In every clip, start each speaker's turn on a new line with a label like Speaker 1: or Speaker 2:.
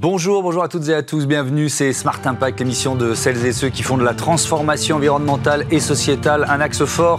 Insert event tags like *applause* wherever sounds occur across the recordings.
Speaker 1: Bonjour, bonjour à toutes et à tous, bienvenue, c'est Smart Impact, l'émission de celles et ceux qui font de la transformation environnementale et sociétale un axe fort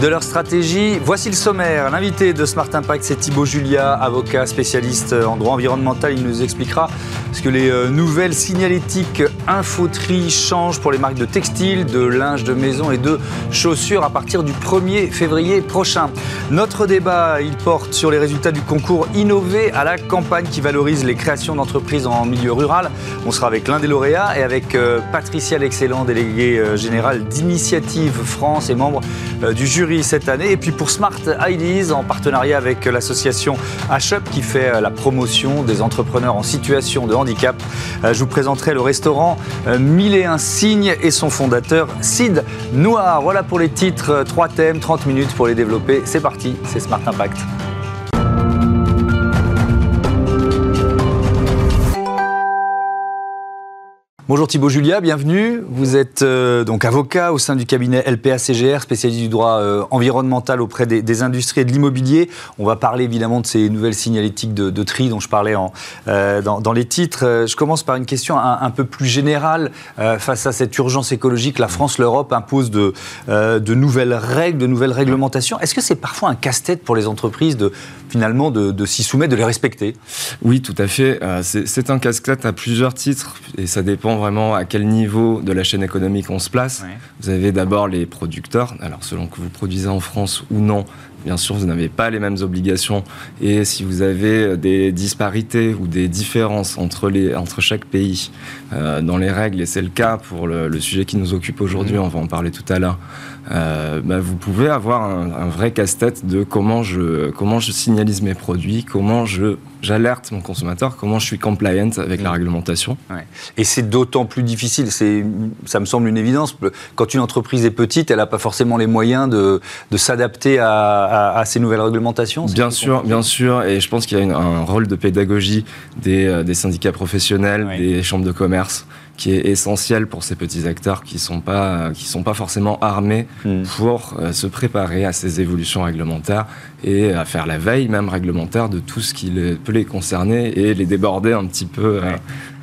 Speaker 1: de leur stratégie. Voici le sommaire, l'invité de Smart Impact c'est Thibaut Julia, avocat spécialiste en droit environnemental, il nous expliquera ce que les euh, nouvelles signalétiques infoterie changent pour les marques de textiles, de linge de maison et de chaussures à partir du 1er février prochain. Notre débat, il porte sur les résultats du concours Innover à la campagne qui valorise les créations d'entreprises en milieu rural. On sera avec l'un des lauréats et avec euh, Patricia L'Excellent, déléguée euh, générale d'Initiative France et membre du jury cette année. Et puis pour Smart Ideas, en partenariat avec l'association HUP qui fait la promotion des entrepreneurs en situation de handicap, je vous présenterai le restaurant Mille et un signes et son fondateur Sid Noir. Voilà pour les titres, trois thèmes, 30 minutes pour les développer. C'est parti, c'est Smart Impact. Bonjour Thibaut Julia, bienvenue. Vous êtes euh, donc avocat au sein du cabinet LPA-CGR, spécialiste du droit euh, environnemental auprès des, industries et de l'immobilier. On va parler évidemment de ces nouvelles signalétiques de, tri dont je parlais en, euh, dans, les titres. Je commence par une question un, peu plus générale. face à cette urgence écologique, la France, l'Europe imposent de, de nouvelles règles, de nouvelles réglementations. Est-ce que c'est parfois un casse-tête pour les entreprises de finalement de, s'y soumettre, de les respecter?
Speaker 2: Oui, tout à fait. c'est un casse-tête à plusieurs titres et ça dépend vraiment à quel niveau de la chaîne économique on se place. Vous avez d'abord les producteurs. Alors, selon que vous produisez en France ou non, bien sûr, vous n'avez pas les mêmes obligations. Et si vous avez des disparités ou des différences entre, les, entre chaque pays euh, dans les règles, et c'est le cas pour le, sujet qui nous occupe aujourd'hui, mmh. on va en parler tout à l'heure, euh, bah, vous pouvez avoir un, vrai casse-tête de comment je, comment je signalise mes produits, comment je j'alerte mon consommateur, comment je suis compliant avec la mmh. réglementation.
Speaker 1: Et c'est d'autant plus difficile, ça me semble une évidence, quand une entreprise est petite, elle n'a pas forcément les moyens de, de s'adapter à, ces nouvelles réglementations
Speaker 2: Bien sûr, bien sûr, et je pense qu'il y a un rôle de pédagogie des, euh, des syndicats professionnels, des chambres de commerce, qui est essentiel pour ces petits acteurs qui ne sont, pas, qui sont pas forcément armés hmm. pour euh, se préparer à ces évolutions réglementaires et à faire la veille même réglementaire de tout ce qui peut les concerner et les déborder un petit peu. Euh,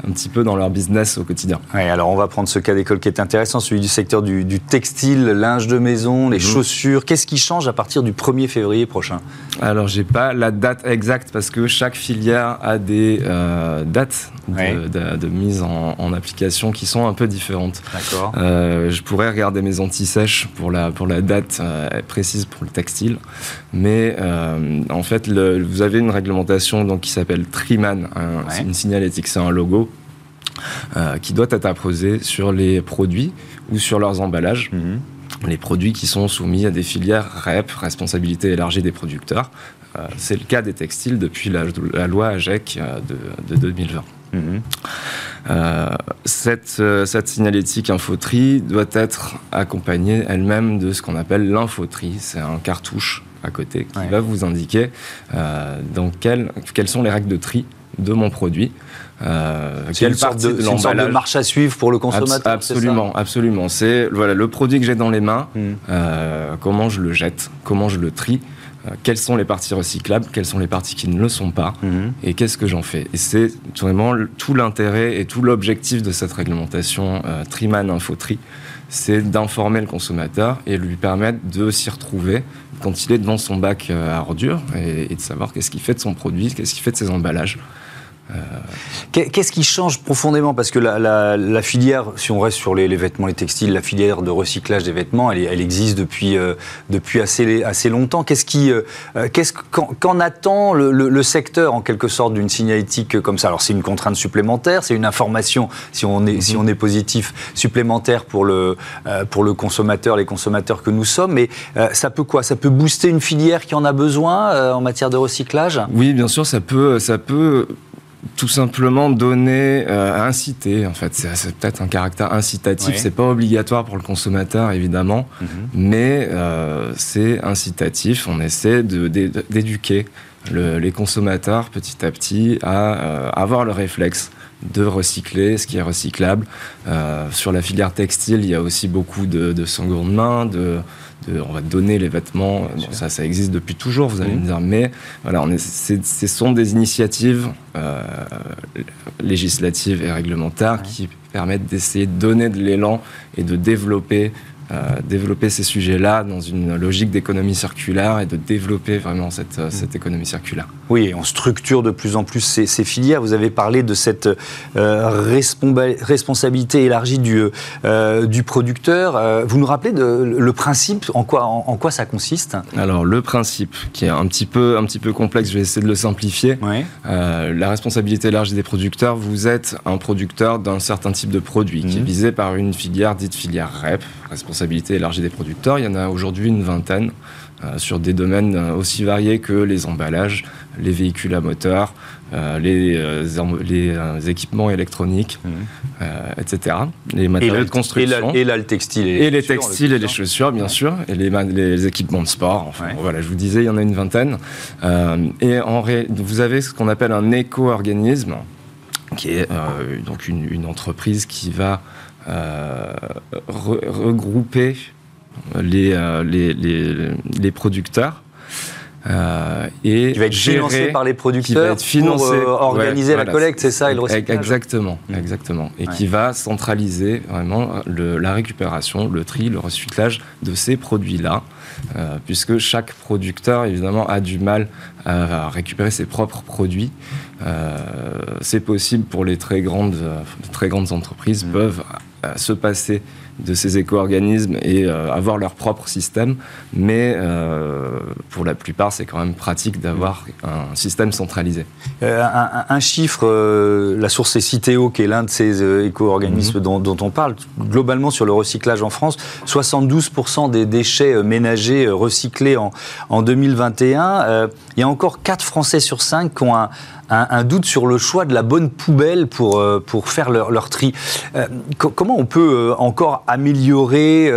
Speaker 2: un petit peu dans leur business au quotidien.
Speaker 1: Alors on va prendre ce cas d'école qui est intéressant, celui du secteur du, textile, linge de maison, les mhm. chaussures. Qu'est-ce qui change à partir du 1er février prochain?
Speaker 2: Alors j'ai pas la date exacte parce que chaque filière a des euh, dates de, mise en, application qui sont un peu différentes.
Speaker 1: D'accord.
Speaker 2: Euh, je pourrais regarder mes anti-sèches pour la, pour la date euh, précise pour le textile, mais en fait vous avez une réglementation donc, qui s'appelle Triman, c'est une signalétique, c'est un logo euh, qui doit être apposé sur les produits ou sur leurs emballages. Mhm. Les produits qui sont soumis à des filières REP, responsabilité élargie des producteurs. Euh, c'est le cas des textiles depuis la, loi AGEC euh, de, 2020. Mhm. cette, cette, signalétique infoterie doit être accompagnée elle-même de ce qu'on appelle l'infoterie. C'est un cartouche à côté qui va vous indiquer dans quelles sont les règles de tri de mon produit.
Speaker 1: Euh, quelle une partie de, une sorte de marche à suivre pour le consommateur
Speaker 2: Absolument, absolument. C'est voilà, le produit que j'ai dans les mains, hmm. euh, comment je le jette, comment je le trie, euh, quelles sont les parties recyclables, quelles sont les parties qui ne le sont pas, hmm. et qu'est-ce que j'en fais. Et c'est vraiment tout l'intérêt et tout l'objectif de cette réglementation Triman Infotri, c'est d'informer le consommateur et lui permettre de s'y retrouver quand il est devant son bac à ordures et, et de savoir qu'est-ce qu'il fait de son produit, qu'est-ce qu'il fait de ses emballages.
Speaker 1: Euh, qu'est-ce qui change profondément? Parce que la, filière, si on reste sur les, vêtements, les textiles, la filière de recyclage des vêtements, elle, existe depuis, euh, depuis assez, assez longtemps. Qu'est-ce qui, euh, qu'est-ce, qu'en, attend le, secteur, en quelque sorte, d'une signalétique comme ça? Alors, c'est une contrainte supplémentaire, c'est une information, si on est, si mhm. on est positif, supplémentaire pour le, pour le consommateur, les consommateurs que nous sommes. Mais ça peut quoi? Ça peut booster une filière qui en a besoin en matière de recyclage?
Speaker 2: Oui, bien sûr, ça peut, ça peut tout simplement donner, euh, inciter, en fait. C'est peut-être un caractère incitatif. C'est pas obligatoire pour le consommateur, évidemment, mhm. mais euh, c'est incitatif. On essaie d'éduquer les consommateurs petit à petit à euh, avoir le réflexe de recycler ce qui est recyclable. Sur la filière textile, il y a aussi beaucoup de, de seconde main, de, on va donner les vêtements. ça, ça existe depuis toujours, vous allez mmh. me dire. Mais voilà, on est, ce sont des initiatives euh, législatives et réglementaires qui permettent d'essayer de donner de l'élan et de développer euh, développer ces sujets-là dans une logique d'économie circulaire et de développer vraiment cette, euh, cette économie circulaire.
Speaker 1: Oui, on structure de plus en plus ces, ces filières. Vous avez parlé de cette euh, responsabilité élargie du, du producteur. vous nous rappelez de, le principe, en quoi, en, quoi ça consiste?
Speaker 2: Alors, le principe, qui est un petit peu, un petit peu complexe, je vais essayer de le simplifier. la responsabilité élargie des producteurs, vous êtes un producteur d'un certain type de produit qui est mmh. visé par une filière dite filière REP, responsabilité élargie des producteurs. Il y en a aujourd'hui une vingtaine euh, sur des domaines euh, aussi variés que les emballages, les véhicules à moteur, euh, les, équipements électroniques, mmh. etc. Les matériaux de construction.
Speaker 1: Et, là, le textile.
Speaker 2: Et, les textiles et les chaussures, bien sûr. Et les, équipements de sport. Enfin, voilà, je vous disais, il y en a une vingtaine. et en vous avez ce qu'on appelle un éco-organisme, qui est donc une, entreprise qui va euh, regrouper les, euh, les, les, les, producteurs.
Speaker 1: Euh, et qui va être financé par les producteurs pour organiser la collecte, c'est ça, et le recyclage
Speaker 2: Exactement, mmh. exactement. Et qui va centraliser vraiment le, la récupération, le tri, le recyclage de ces produits-là, puisque chaque producteur, évidemment, a du mal à, récupérer ses propres produits. c'est possible pour les très grandes, très grandes entreprises, mmh. peuvent se passer de ces éco-organismes et euh, avoir leur propre système. Mais euh, pour la plupart, c'est quand même pratique d'avoir un système centralisé.
Speaker 1: Euh, un, chiffre, la source est Citeo, qui est l'un de ces éco-organismes mhm. dont, on parle. Globalement, sur le recyclage en France, 72% des déchets ménagers recyclés en, en 2021. il y a encore 4 Français sur 5 qui ont un, un, doute sur le choix de la bonne poubelle pour, euh, pour faire leur, leur tri. Euh, comment on peut euh, encore améliorer,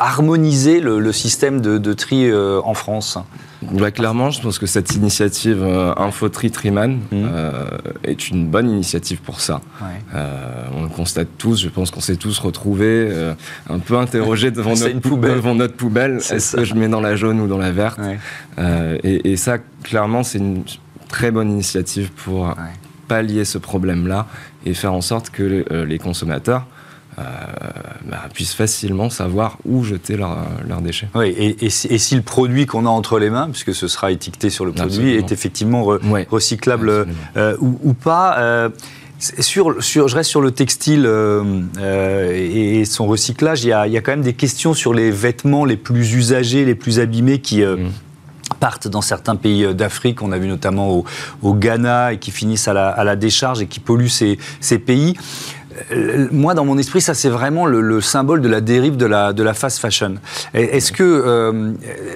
Speaker 1: harmoniser le, système de, tri en France?
Speaker 2: Bah, clairement, je pense que cette initiative InfoTri Triman mmh. est une bonne initiative pour ça. on le constate tous, je pense qu'on s'est tous retrouvés un peu interrogés devant, *laughs* notre, poubelle. devant notre poubelle. Est-ce que je mets dans la jaune ou dans la verte? Et, et, ça, clairement, c'est une très bonne initiative pour pallier ce problème-là et faire en sorte que euh, les consommateurs euh, bah, puissent facilement savoir où jeter leurs déchets.
Speaker 1: Oui, et, si, le produit qu'on a entre les mains, puisque ce sera étiqueté sur le produit, est effectivement recyclable euh, ou, pas sur, sur, je reste sur le textile et, son recyclage. Il y, a, il y, a, quand même des questions sur les vêtements les plus usagés, les plus abîmés qui, mm dans certains pays euh, d'Afrique, on a vu notamment au, Ghana, et qui finissent à la, décharge et qui polluent ces pays. Euh, moi, dans mon esprit, ça c'est vraiment le, symbole de la dérive de la, de la fast fashion. Est-ce que euh,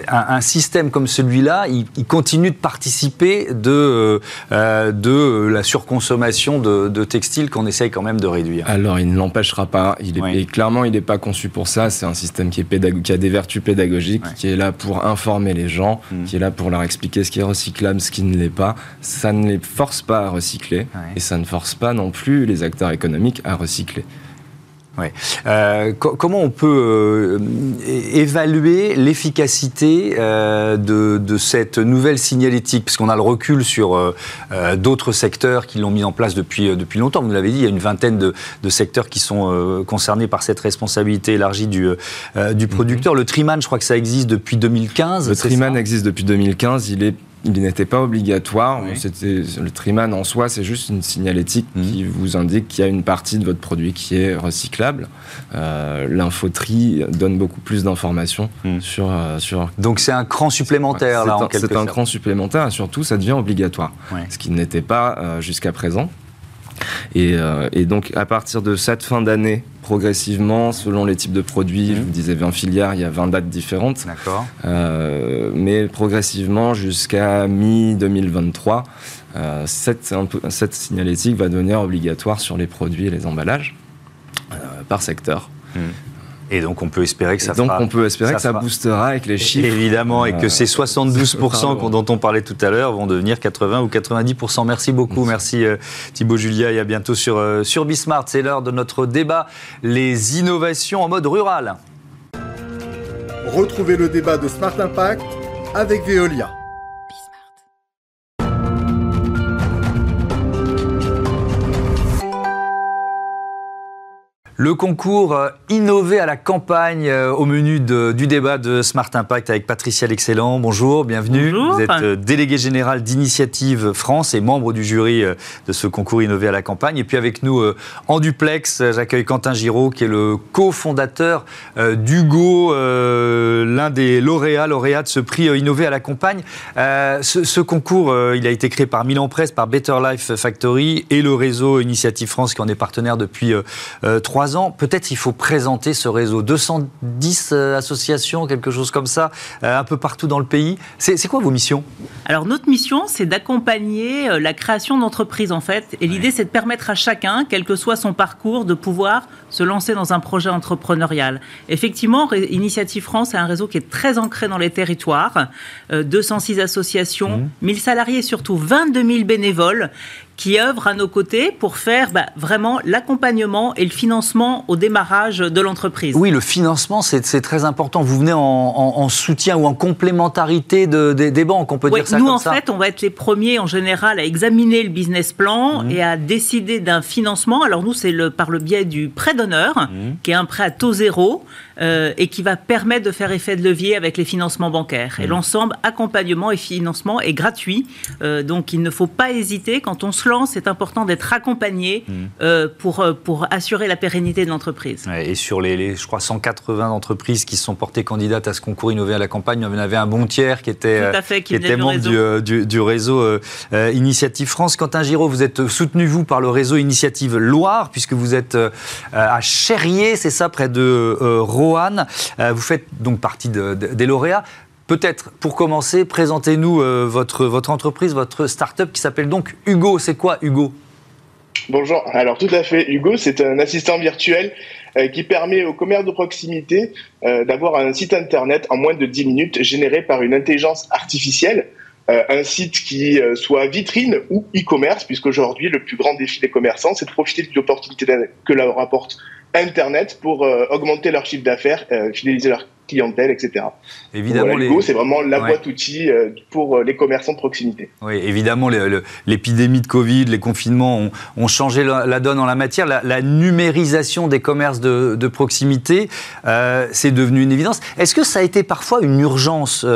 Speaker 1: un, système comme celui-là, il, continue de participer de, euh, de la surconsommation de, textiles qu'on essaye quand même de réduire?
Speaker 2: Alors, il ne l'empêchera pas. Il est, clairement, il n'est pas conçu pour ça. C'est un système qui, est qui a des vertus pédagogiques, qui est là pour informer les gens, mmh. qui est là pour leur expliquer ce qui est recyclable, ce qui ne l'est pas. Ça ne les force pas à recycler et ça ne force pas non plus les acteurs économiques à recycler.
Speaker 1: Ouais. Euh, comment on peut euh, évaluer l'efficacité euh, de, cette nouvelle signalétique? Parce qu'on a le recul sur d'autres secteurs qui l'ont mis en place depuis, depuis longtemps. Vous l'avez dit, il y a une vingtaine de, secteurs qui sont concernés par cette responsabilité élargie du, du producteur. Mhm. Le Triman, je crois que ça existe depuis 2015.
Speaker 2: Le Triman existe depuis 2015. Il est il n'était pas obligatoire. C'était le Triman en soi, c'est juste une signalétique mmh. qui vous indique qu'il y a une partie de votre produit qui est recyclable. Euh, L'infotri donne beaucoup plus d'informations mmh. sur, euh, sur.
Speaker 1: Donc c'est un cran supplémentaire là.
Speaker 2: C'est un, cran supplémentaire et surtout ça devient obligatoire, ce qui n'était pas euh, jusqu'à présent. Euh, et, donc, à partir de cette fin d'année, progressivement, selon les types de produits, je mhm. vous disais 20 filières, il y a 20 dates différentes.
Speaker 1: D'accord.
Speaker 2: Euh, mais progressivement, jusqu'à mi-2023, euh, cette, cette, signalétique va devenir obligatoire sur les produits et les emballages par secteur. Mhm.
Speaker 1: Et donc on peut espérer que ça
Speaker 2: donc on peut espérer que ça boostera avec les chiffres.
Speaker 1: Évidemment, et que ces 72% *laughs* dont on parlait tout à l'heure vont devenir 80 ou 90%. Merci beaucoup, merci, Thibaut Julia, et à bientôt sur, sur Bismart. C'est l'heure de notre débat, les innovations en mode rural.
Speaker 3: Retrouvez le débat de Smart Impact avec Veolia.
Speaker 1: Le concours euh, Innover à la campagne euh, au menu du débat de Smart Impact avec Patricia L'Excellent. Bonjour, bienvenue. Vous êtes euh, délégué général d'Initiative France et membre du jury de ce concours Innover à la campagne. Et puis avec nous en duplex, j'accueille Quentin Giraud qui est le cofondateur d'Hugo, l'un des lauréats, lauréats de ce prix Innover à la campagne. Ce, concours, il a été créé par Milan Presse, par Better Life Factory et le réseau Initiative France qui en est partenaire depuis trois ans peut-être il faut présenter ce réseau. 210 euh, associations, quelque chose comme ça, euh, un peu partout dans le pays. C'est quoi vos missions?
Speaker 4: Alors notre mission, c'est d'accompagner euh, la création d'entreprises en fait. Et l'idée, c'est de permettre à chacun, quel que soit son parcours, de pouvoir se lancer dans un projet entrepreneurial. Effectivement, Initiative France est un réseau qui est très ancré dans les territoires. 206 associations, 1000 mmh. salariés et surtout 22 000 bénévoles qui œuvrent à nos côtés pour faire bah, vraiment l'accompagnement et le financement au démarrage de l'entreprise.
Speaker 1: Oui, le financement, c'est très important. Vous venez en, soutien ou en complémentarité de, des banques, on peut dire ça
Speaker 4: nous,
Speaker 1: comme
Speaker 4: ça Nous, en fait, on va être les premiers en général à examiner le business plan mmh. et à décider d'un financement. Alors nous, c'est le, par le biais du prêt d'honneur, mmh. qui est un prêt à taux zéro. Euh, et qui va permettre de faire effet de levier avec les financements bancaires. Et mmh. l'ensemble, accompagnement et financement, est gratuit. Euh, donc il ne faut pas hésiter. Quand on se lance, c'est important d'être accompagné mmh. euh, pour, pour assurer la pérennité de l'entreprise.
Speaker 1: et sur les, je crois, 180 entreprises qui se sont portées candidates à ce concours Innover à la campagne, on avait un bon tiers qui était, qui, était membre du, du, réseau Initiative France. Quentin Giraud, vous êtes soutenu, vous, par le réseau Initiative Loire, puisque vous êtes à Cherrier, c'est ça, près de Rouen euh, vous faites donc partie des lauréats. Peut-être, pour commencer, présentez-nous euh, votre, entreprise, votre start-up qui s'appelle donc Hugo. C'est quoi Hugo?
Speaker 5: Bonjour, alors tout à fait. Hugo, c'est un assistant virtuel euh, qui permet au commerce de proximité d'avoir un site internet en moins de 10 minutes généré par une intelligence artificielle. un site qui soit vitrine ou e-commerce, puisqu'aujourd'hui, le plus grand défi des commerçants, c'est de profiter de l'opportunité que leur apporte Internet pour euh, augmenter leur chiffre d'affaires, euh, fidéliser leur clientèle, etc. Évidemment, c'est vraiment la boîte outils euh, pour les commerçants de proximité.
Speaker 1: Oui, évidemment, l'épidémie de Covid, les confinements ont, changé la, donne en la matière. La, numérisation des commerces de, proximité, c'est devenu une évidence. Est-ce que ça a été parfois une urgence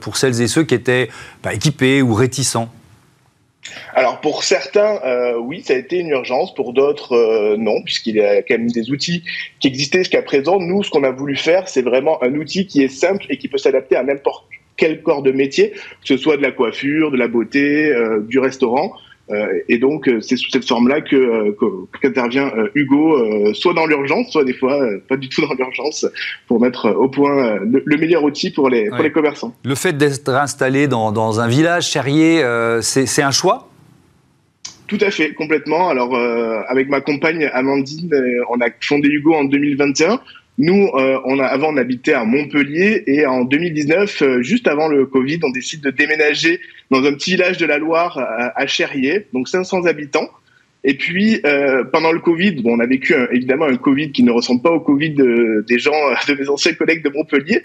Speaker 1: pour celles et ceux qui étaient pas équipés ou réticents?
Speaker 5: Alors pour certains, euh, oui, ça a été une urgence. Pour d'autres, euh, non, puisqu'il y a quand même des outils qui existaient jusqu'à présent. Nous, ce qu'on a voulu faire, c'est vraiment un outil qui est simple et qui peut s'adapter à n'importe quel corps de métier, que ce soit de la coiffure, de la beauté, euh, du restaurant. et donc, c'est sous cette forme-là que qu'intervient Hugo, soit dans l'urgence, soit des fois pas du tout dans l'urgence, pour mettre au point le, meilleur outil pour les, pour les commerçants.
Speaker 1: Le fait d'être installé dans, dans, un village, Cherrier, c'est un choix?
Speaker 5: Tout à fait, complètement. Alors, euh, avec ma compagne Amandine, euh, on a fondé Hugo en 2021. Nous, euh, on a, avant, on habitait à Montpellier et en 2019, juste avant le Covid, on décide de déménager dans un petit village de la Loire à, à Cherrier, donc 500 habitants. Et puis, euh, pendant le Covid, on a vécu évidemment un Covid qui ne ressemble pas au Covid des gens, de mes anciens collègues de Montpellier.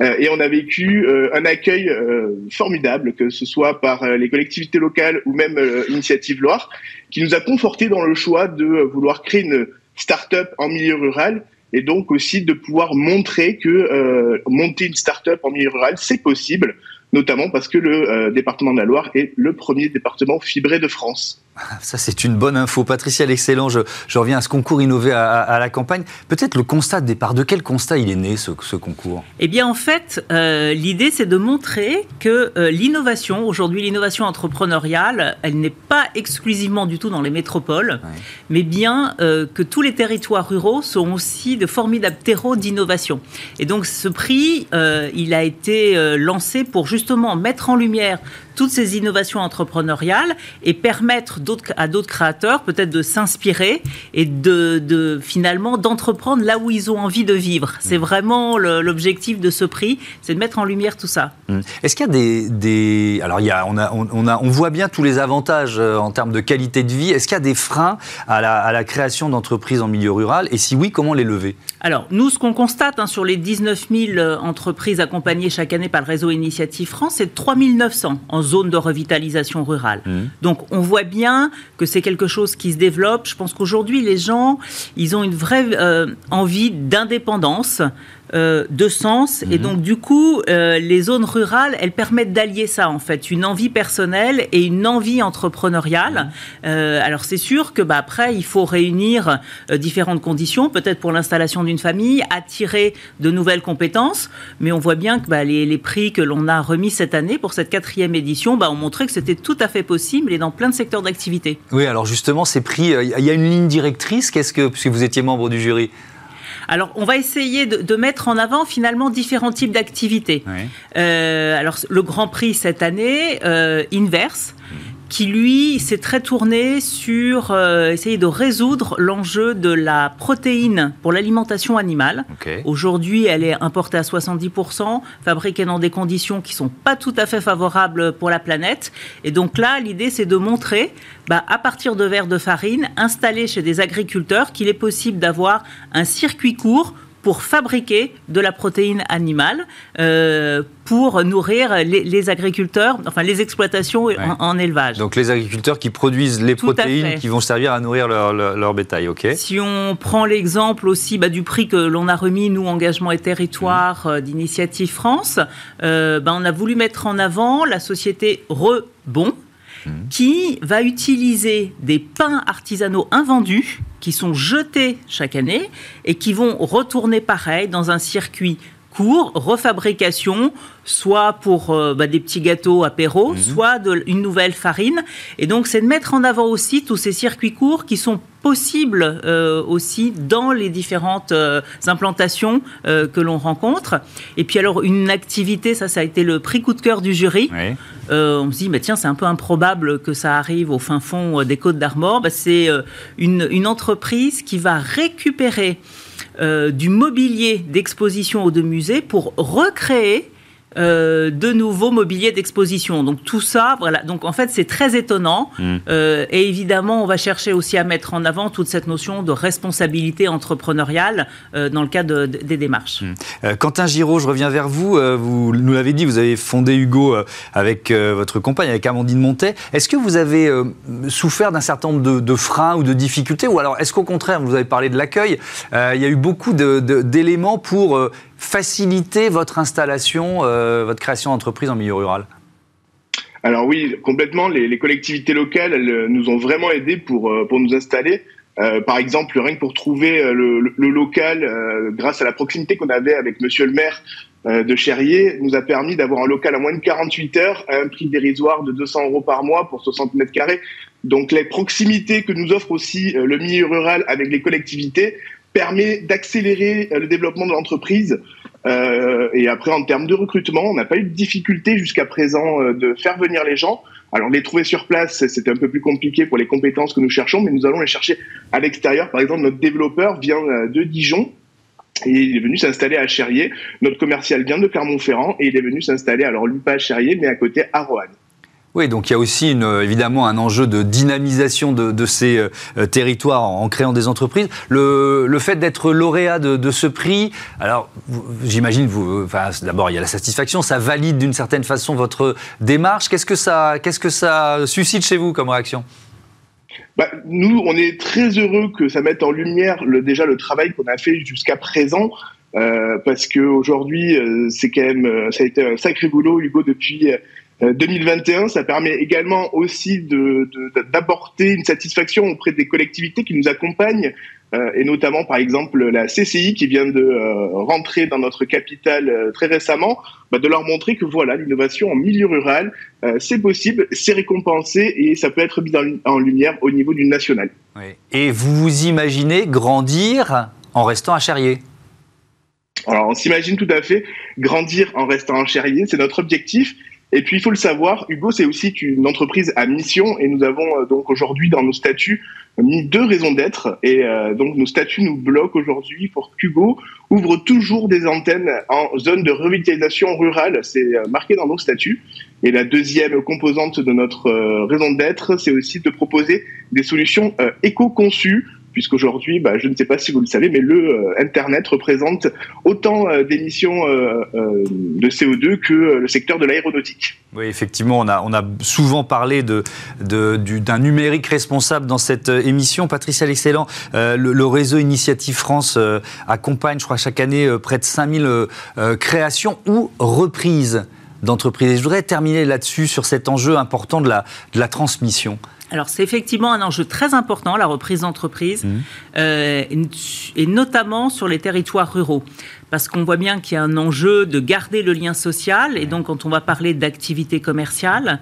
Speaker 5: Euh, et on a vécu euh, un accueil euh, formidable, que ce soit par les collectivités locales ou même Initiative Loire, qui nous a conforté dans le choix de vouloir créer une start-up en milieu rural et donc aussi de pouvoir montrer que monter une start-up en milieu rural, c'est possible, notamment parce que le département de la Loire est le premier département fibré de France. *laughs*
Speaker 1: Ça, c'est une bonne info. Patricia, l'excellent, je, je, reviens à ce concours innové à, la campagne. Peut-être le constat de départ. De quel constat il est né, ce, concours?
Speaker 4: Eh bien, en fait, euh, l'idée, c'est de montrer que euh, l'innovation, aujourd'hui, l'innovation entrepreneuriale, elle n'est pas exclusivement du tout dans les métropoles, mais bien euh, que tous les territoires ruraux sont aussi de formidables terreaux d'innovation. Et donc, ce prix, il a été lancé pour justement mettre en lumière toutes ces innovations entrepreneuriales et permettre à d'autres créateurs peut-être de s'inspirer et de, finalement d'entreprendre là où ils ont envie de vivre. C'est vraiment l'objectif de ce prix, c'est de mettre en lumière tout ça.
Speaker 1: Mmh. Est-ce qu'il y a des, alors il y a, on, a, on, a, on voit bien tous les avantages euh, en termes de qualité de vie. Est-ce qu'il y a des freins à la, à la création d'entreprises en milieu rural? Et si oui, comment les lever?
Speaker 4: Alors nous, ce qu'on constate hein, sur les 19 000 euh, entreprises accompagnées chaque année par le réseau Initiative France, c'est 3 900 en zone de revitalisation rurale. Mmh. Donc on voit bien que c'est quelque chose qui se développe. Je pense qu'aujourd'hui, les gens, ils ont une vraie euh, envie d'indépendance. Euh, de sens. Et mhm. donc, du coup, euh, les zones rurales, elles permettent d'allier ça, en fait, une envie personnelle et une envie entrepreneuriale. Mhm. alors, c'est sûr que, bah, après, il faut réunir différentes conditions, peut-être pour l'installation d'une famille, attirer de nouvelles compétences. Mais on voit bien que bah, les, les, prix que l'on a remis cette année pour cette quatrième édition bah, ont montré que c'était tout à fait possible et dans plein de secteurs d'activité.
Speaker 1: Oui, alors justement, ces prix, il y a une ligne directrice. Qu'est-ce que, puisque vous étiez membre du jury?
Speaker 4: Alors, on va essayer de, mettre en avant finalement différents types d'activités. Euh, alors, le Grand Prix cette année, euh, Inverse, qui lui s'est très tourné sur euh, essayer de résoudre l'enjeu de la protéine pour l'alimentation animale. Aujourd'hui, elle est importée à 70%, fabriquée dans des conditions qui sont pas tout à fait favorables pour la planète. Et donc là, l'idée, c'est de montrer, bah, à partir de verres de farine installés chez des agriculteurs, qu'il est possible d'avoir un circuit court pour fabriquer de la protéine animale euh, pour nourrir les, agriculteurs, enfin les exploitations en, élevage.
Speaker 1: Donc les agriculteurs qui produisent les protéines qui vont servir à nourrir leur, bétail, ok?
Speaker 4: Si on prend l'exemple aussi bah, du prix que l'on a remis, nous, Engagement et Territoire mmh. d'Initiative France, euh, bah, on a voulu mettre en avant la société Rebon, mmh. qui va utiliser des pains artisanaux invendus qui sont jetés chaque année et qui vont retourner pareil dans un circuit court, refabrication, soit pour euh, bah, des petits gâteaux apéro, mhm. soit de, une nouvelle farine. Et donc, c'est de mettre en avant aussi tous ces circuits courts qui sont possibles euh, aussi dans les différentes euh, implantations que l'on rencontre. Et puis alors, une activité, ça, ça a été le prix coup de cœur du jury. on se dit, mais tiens, c'est un peu improbable que ça arrive au fin fond des Côtes d'Armor. Bah, c'est une, une entreprise qui va récupérer du mobilier d'exposition ou de musée pour recréer euh, de nouveaux mobiliers d'exposition. Donc tout ça, voilà. Donc en fait, c'est très étonnant. Mm. Euh, et évidemment, on va chercher aussi à mettre en avant toute cette notion de responsabilité entrepreneuriale euh, dans le cadre des démarches.
Speaker 1: Mm. Quentin Giraud, je reviens vers vous. vous nous l'avez dit, vous avez fondé Hugo avec votre compagne, avec Amandine Montet. Est-ce que vous avez souffert d'un certain nombre de, de, freins ou de difficultés? Ou alors, est-ce qu'au contraire, vous avez parlé de l'accueil, il y a eu beaucoup d'éléments pour faciliter votre installation, euh, votre création d'entreprise en milieu rural?
Speaker 5: Alors oui, complètement. Les, collectivités locales, elles euh, nous ont vraiment aidés pour, euh, pour nous installer. par exemple, rien que pour trouver le, local, grâce à la proximité qu'on avait avec Monsieur le maire de Cherrier, nous a permis d'avoir un local à moins de 48 heures à un prix dérisoire de 200 euros par mois pour 60 mètres carrés. Donc les proximités que nous offre aussi le milieu rural avec les collectivités, permet d'accélérer euh, le développement de l'entreprise. Euh, et après, en termes de recrutement, on n'a pas eu de difficulté jusqu'à présent euh, de faire venir les gens. Alors, les trouver sur place, c'était un peu plus compliqué pour les compétences que nous cherchons, mais nous allons les chercher à l'extérieur. Par exemple, notre développeur vient de Dijon, et il est venu s'installer à Cherrier. Notre commercial vient de Clermont-Ferrand et il est venu s'installer, alors lui pas à Cherrier, mais à côté à Roanne.
Speaker 1: Oui, donc il y a aussi une, évidemment un enjeu de dynamisation de, ces euh, territoires en, créant des entreprises. Le, fait d'être lauréat de, ce prix, alors j'imagine, d'abord il y a la satisfaction, ça valide d'une certaine façon votre démarche. Qu'est-ce que ça, suscite chez vous comme réaction?
Speaker 5: Bah, nous, on est très heureux que ça mette en lumière déjà le travail qu'on a fait jusqu'à présent. Euh, parce que aujourd'hui, euh, c'est quand même, ça a été un sacré boulot, Hugo, depuis 2021, euh, ça permet également aussi d'apporter une satisfaction auprès des collectivités qui nous accompagnent, euh, et notamment par exemple la CCI qui vient de euh, rentrer dans notre capitale très récemment, bah, de leur montrer que voilà, l'innovation en milieu rural, c'est possible, c'est récompensé et ça peut être mis en, lumière au niveau du national.
Speaker 1: Et vous vous imaginez grandir en restant à Charrier?
Speaker 5: Alors, on s'imagine tout à fait grandir en restant à Charrier, c'est notre objectif. Et puis, il faut le savoir, Hugo, c'est aussi une entreprise à mission et nous avons euh, donc aujourd'hui dans nos statuts mis deux raisons d'être. Et euh, donc, nos statuts nous bloquent aujourd'hui pour qu'Hugo ouvre toujours des antennes en zone de revitalisation rurale. C'est euh, marqué dans nos statuts. Et la deuxième composante de notre raison d'être, c'est aussi de proposer des solutions éco-conçues puisqu'aujourd'hui, bah, je ne sais pas si vous le savez, mais le euh, Internet représente autant euh, d'émissions euh, de CO2 que le secteur de l'aéronautique.
Speaker 1: Oui, effectivement, on a, on a souvent parlé d'un de, d'un numérique responsable dans cette émission. Patricia L'Excellent, le, réseau Initiative France accompagne, je crois, chaque année près de 5000 créations ou reprises d'entreprises. je voudrais terminer là-dessus, sur cet enjeu important de la, de la transmission.
Speaker 4: Alors c'est effectivement un enjeu très important, la reprise d'entreprise, mmh. euh, et notamment sur les territoires ruraux. Parce qu'on voit bien qu'il y a un enjeu de garder le lien social, et donc quand on va parler d'activité commerciale,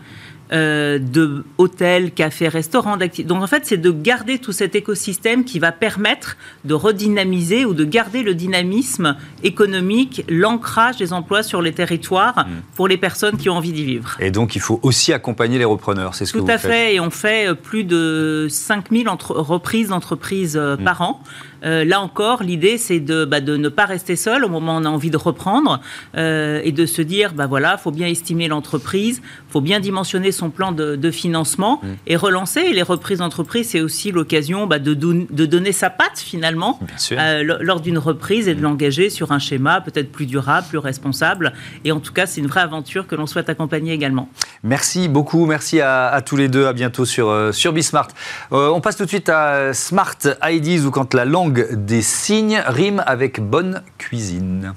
Speaker 4: euh, de hôtels, cafés, restaurants. Donc en fait, c'est de garder tout cet écosystème qui va permettre de redynamiser ou de garder le dynamisme économique, l'ancrage des emplois sur les territoires mmh. pour les personnes qui ont envie d'y vivre.
Speaker 1: Et donc il faut aussi accompagner les repreneurs, c'est ce
Speaker 4: tout
Speaker 1: que vous
Speaker 4: faites Tout à fait, et on fait euh, plus de 5000 reprises d'entreprises euh, mmh. par an. Euh, là encore, l'idée, c'est de, bah, de, ne pas rester seul au moment où on a envie de reprendre euh, et de se dire, bah voilà, faut bien estimer l'entreprise, faut bien dimensionner son plan de, financement mmh. et relancer. Et les reprises d'entreprise, c'est aussi l'occasion bah, de, de, donner sa patte finalement euh, lors d'une reprise et de mmh. l'engager sur un schéma peut-être plus durable, plus responsable. Et en tout cas, c'est une vraie aventure que l'on souhaite accompagner également.
Speaker 1: Merci beaucoup, merci à, tous les deux. À bientôt sur, sur Bismart. on passe tout de suite à Smart IDs ou quand la langue des signes rime avec bonne cuisine.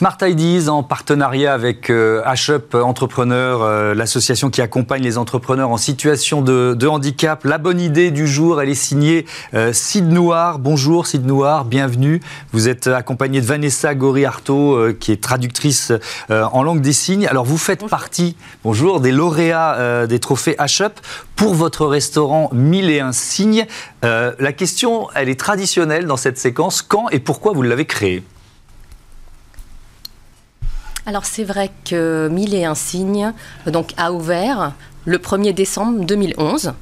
Speaker 1: Smart Ideas en partenariat avec HUP euh, Entrepreneur, euh, l'association qui accompagne les entrepreneurs en situation de, handicap. La bonne idée du jour, elle est signée euh, Sid Noir. Bonjour Sid Noir, bienvenue. Vous êtes accompagné de Vanessa Gori-Artaud, qui est traductrice en langue des signes. Alors vous faites partie, bonjour, des lauréats des trophées HUP pour votre restaurant 1001 signes. la question, elle est traditionnelle dans cette séquence. Quand et pourquoi vous l'avez créé
Speaker 6: alors c'est vrai que Mille et un signe donc, a ouvert le 1er décembre 2011.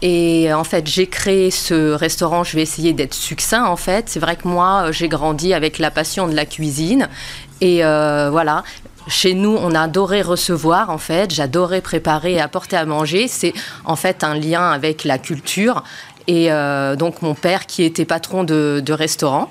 Speaker 6: Et en fait, j'ai créé ce restaurant, je vais essayer d'être succinct en fait. C'est vrai que moi, j'ai grandi avec la passion de la cuisine. Et euh, voilà, chez nous, on a adoré recevoir, en fait. J'adorais préparer et apporter à manger. C'est en fait un lien avec la culture. Et euh, donc, mon père, qui était patron de, de restaurant.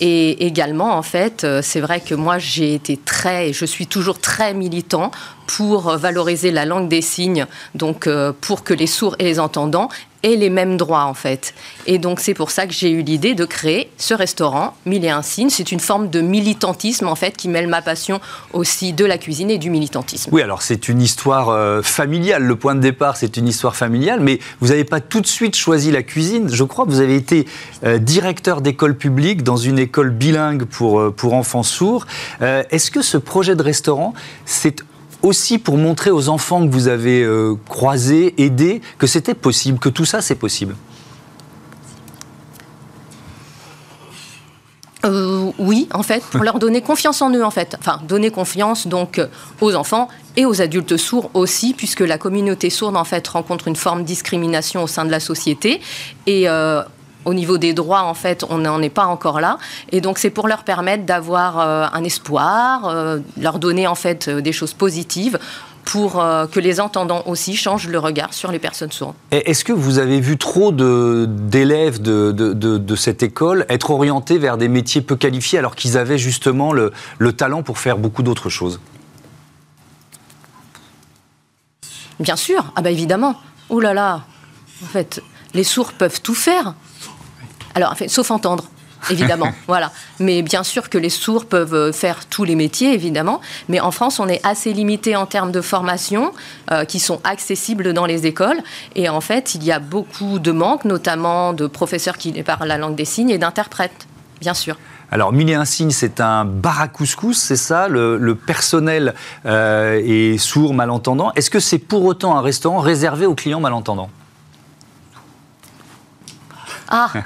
Speaker 6: Et également, en fait, euh, c'est vrai que moi, j'ai été très, et je suis toujours très militant pour valoriser la langue des signes, donc euh, pour que les sourds et les entendants aient les mêmes droits en fait. Et donc c'est pour ça que j'ai eu l'idée de créer ce restaurant Mille et un signes. C'est une forme de militantisme en fait qui mêle ma passion aussi de la cuisine et du militantisme.
Speaker 1: Oui, alors c'est une histoire euh, familiale. Le point de départ, c'est une histoire familiale, mais vous n'avez pas tout de suite choisi la cuisine. Je crois que vous avez été euh, directeur d'école publique dans une école bilingue pour, pour enfants sourds. Est-ce que ce projet de restaurant, c'est aussi pour montrer aux enfants que vous avez euh, croisés, aidés, que c'était possible, que tout ça c'est possible
Speaker 6: euh, oui, en fait, pour leur donner confiance en eux, en fait. Enfin, donner confiance donc euh, aux enfants et aux adultes sourds aussi, puisque la communauté sourde en fait rencontre une forme de discrimination au sein de la société et au niveau des droits, en fait, on n'en est pas encore là. Et donc, c'est pour leur permettre d'avoir euh, un espoir, euh, leur donner, en fait, euh, des choses positives pour que les entendants aussi changent le regard sur les personnes sourdes.
Speaker 1: Est-ce que vous avez vu trop d'élèves de, de, cette école être orientés vers des métiers peu qualifiés alors qu'ils avaient justement le, le talent pour faire beaucoup d'autres choses?
Speaker 6: Bien sûr, ah bah évidemment. Oh là là, en fait, les sourds peuvent tout faire. Alors, sauf entendre évidemment. *laughs* voilà. Mais bien sûr que les sourds peuvent euh, faire tous les métiers, évidemment. Mais en France, on est assez limité en termes de formation euh, qui sont accessibles dans les écoles. Et en fait, il y a beaucoup de manques, notamment de professeurs qui parlent la langue des signes et d'interprètes, bien sûr.
Speaker 1: Alors, Mille et un signes, c'est un bar à couscous, c'est ça? Le, personnel euh, est sourd, malentendant. Est-ce que c'est pour autant un restaurant réservé aux clients malentendants?
Speaker 6: Ah *laughs*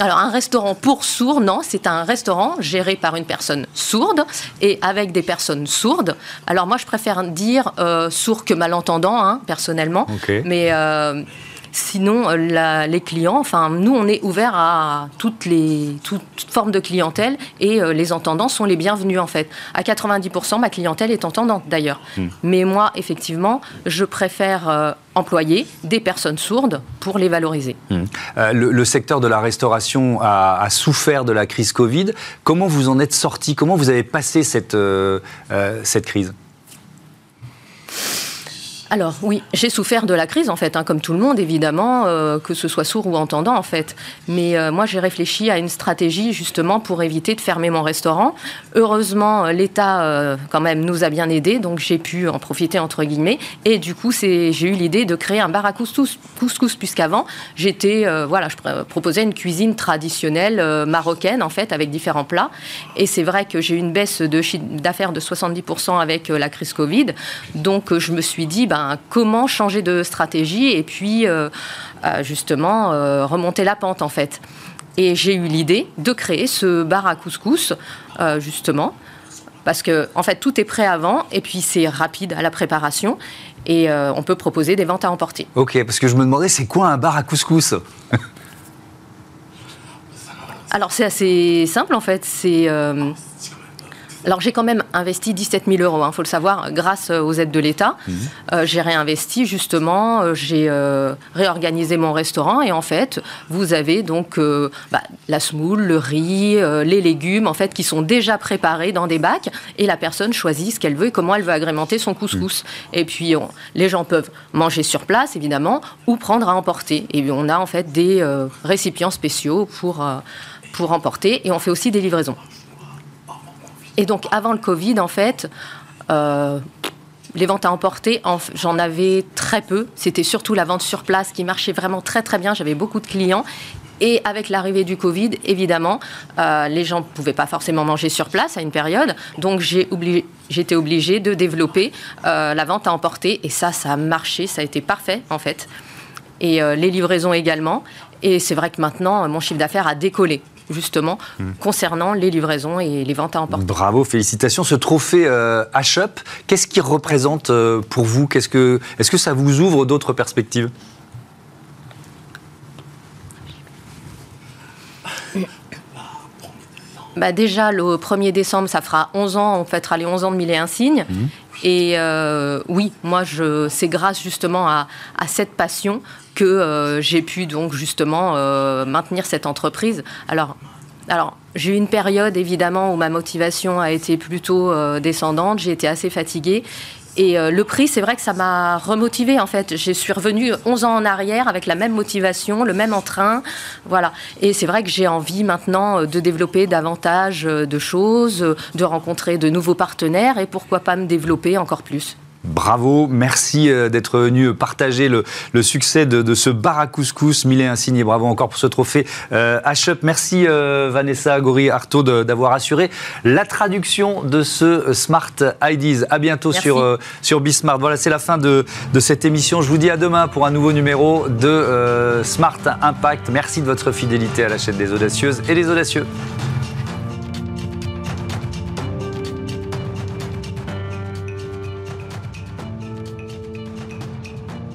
Speaker 6: Alors, un restaurant pour sourds, non, c'est un restaurant géré par une personne sourde et avec des personnes sourdes. Alors, moi, je préfère dire euh, sourd que malentendant, hein, personnellement. Mais. Euh, Sinon, euh, les clients, enfin, nous, on est ouvert à toutes les toutes formes de clientèle et euh, les entendants sont les bienvenus en fait. À 90%, ma clientèle est entendante d'ailleurs. Hmm. Mais moi, effectivement, je préfère euh, employer des personnes sourdes pour les valoriser.
Speaker 1: Hmm. le, secteur de la restauration a, souffert de la crise Covid. Comment vous en êtes sorti? Comment vous avez passé cette, cette crise?
Speaker 6: Alors oui, j'ai souffert de la crise en fait, hein, comme tout le monde évidemment, euh, que ce soit sourd ou entendant en fait. Mais euh, moi j'ai réfléchi à une stratégie justement pour éviter de fermer mon restaurant. Heureusement euh, l'État quand même nous a bien aidés, donc j'ai pu en profiter entre guillemets. Et du coup j'ai eu l'idée de créer un bar à couscous, puisqu'avant j'étais voilà, je proposais une cuisine traditionnelle marocaine en fait avec différents plats. Et c'est vrai que j'ai eu une baisse de d'affaires de 70% avec la crise Covid, donc je me suis dit ben ben, comment changer de stratégie et puis euh, euh, justement euh, remonter la pente en fait. Et j'ai eu l'idée de créer ce bar à couscous justement parce que en fait tout est prêt avant et puis c'est rapide à la préparation et on peut proposer des ventes à emporter.
Speaker 1: Ok, parce que je me demandais c'est quoi un bar à couscous?
Speaker 6: Alors c'est assez simple en fait, c'est alors j'ai quand même investi 17 000 euros, il hein, faut le savoir, grâce euh, aux aides de l'État. Mhm. Euh, j'ai réinvesti justement, euh, j'ai réorganisé mon restaurant et en fait, vous avez donc bah, la semoule, le riz, les légumes en fait qui sont déjà préparés dans des bacs et la personne choisit ce qu'elle veut et comment elle veut agrémenter son couscous. Mhm. Et puis les gens peuvent manger sur place évidemment ou prendre à emporter. Et on a en fait des récipients spéciaux pour, pour emporter et on fait aussi des livraisons. Et donc, avant le Covid, en fait, euh, les ventes à emporter, j'en avais très peu. C'était surtout la vente sur place qui marchait vraiment très très bien. J'avais beaucoup de clients. Et avec l'arrivée du Covid, évidemment, euh, les gens ne pouvaient pas forcément manger sur place à une période. Donc j'ai j'étais obligée de développer euh, la vente à emporter. Et ça, ça a marché, ça a été parfait en fait. Et les livraisons également. Et c'est vrai que maintenant, mon chiffre d'affaires a décollé justement, concernant les livraisons et les ventes à emporter.
Speaker 1: Bravo, félicitations. Ce trophée euh, H-Up, qu'est-ce qu'il représente euh, pour vous? Est-ce que, est -ce que ça vous ouvre d'autres perspectives?
Speaker 6: Bah déjà, le 1er décembre, ça fera 11 ans, on fêtera les 11 ans de Mille et un signes. Hmm. Et euh, oui, moi, c'est grâce justement à, cette passion que euh, j'ai pu donc justement euh, maintenir cette entreprise. Alors, alors j'ai eu une période évidemment où ma motivation a été plutôt descendante, j'ai été assez fatiguée et le prix, c'est vrai que ça m'a remotivée en fait. Je suis revenue 11 ans en arrière avec la même motivation, le même entrain. Voilà. Et c'est vrai que j'ai envie maintenant de développer davantage de choses, de rencontrer de nouveaux partenaires et pourquoi pas me développer encore plus.
Speaker 1: Bravo, merci euh, d'être venu partager le, succès de, ce bar à couscous. Mille et un signes bravo encore pour ce trophée euh, H-Up. Merci euh, Vanessa Gori Artaud d'avoir assuré la traduction de ce Smart IDs. À bientôt sur, sur Bismart. Voilà, c'est la fin de, de, cette émission. Je vous dis à demain pour un nouveau numéro de Smart Impact. Merci de votre fidélité à la chaîne des audacieuses et des audacieux.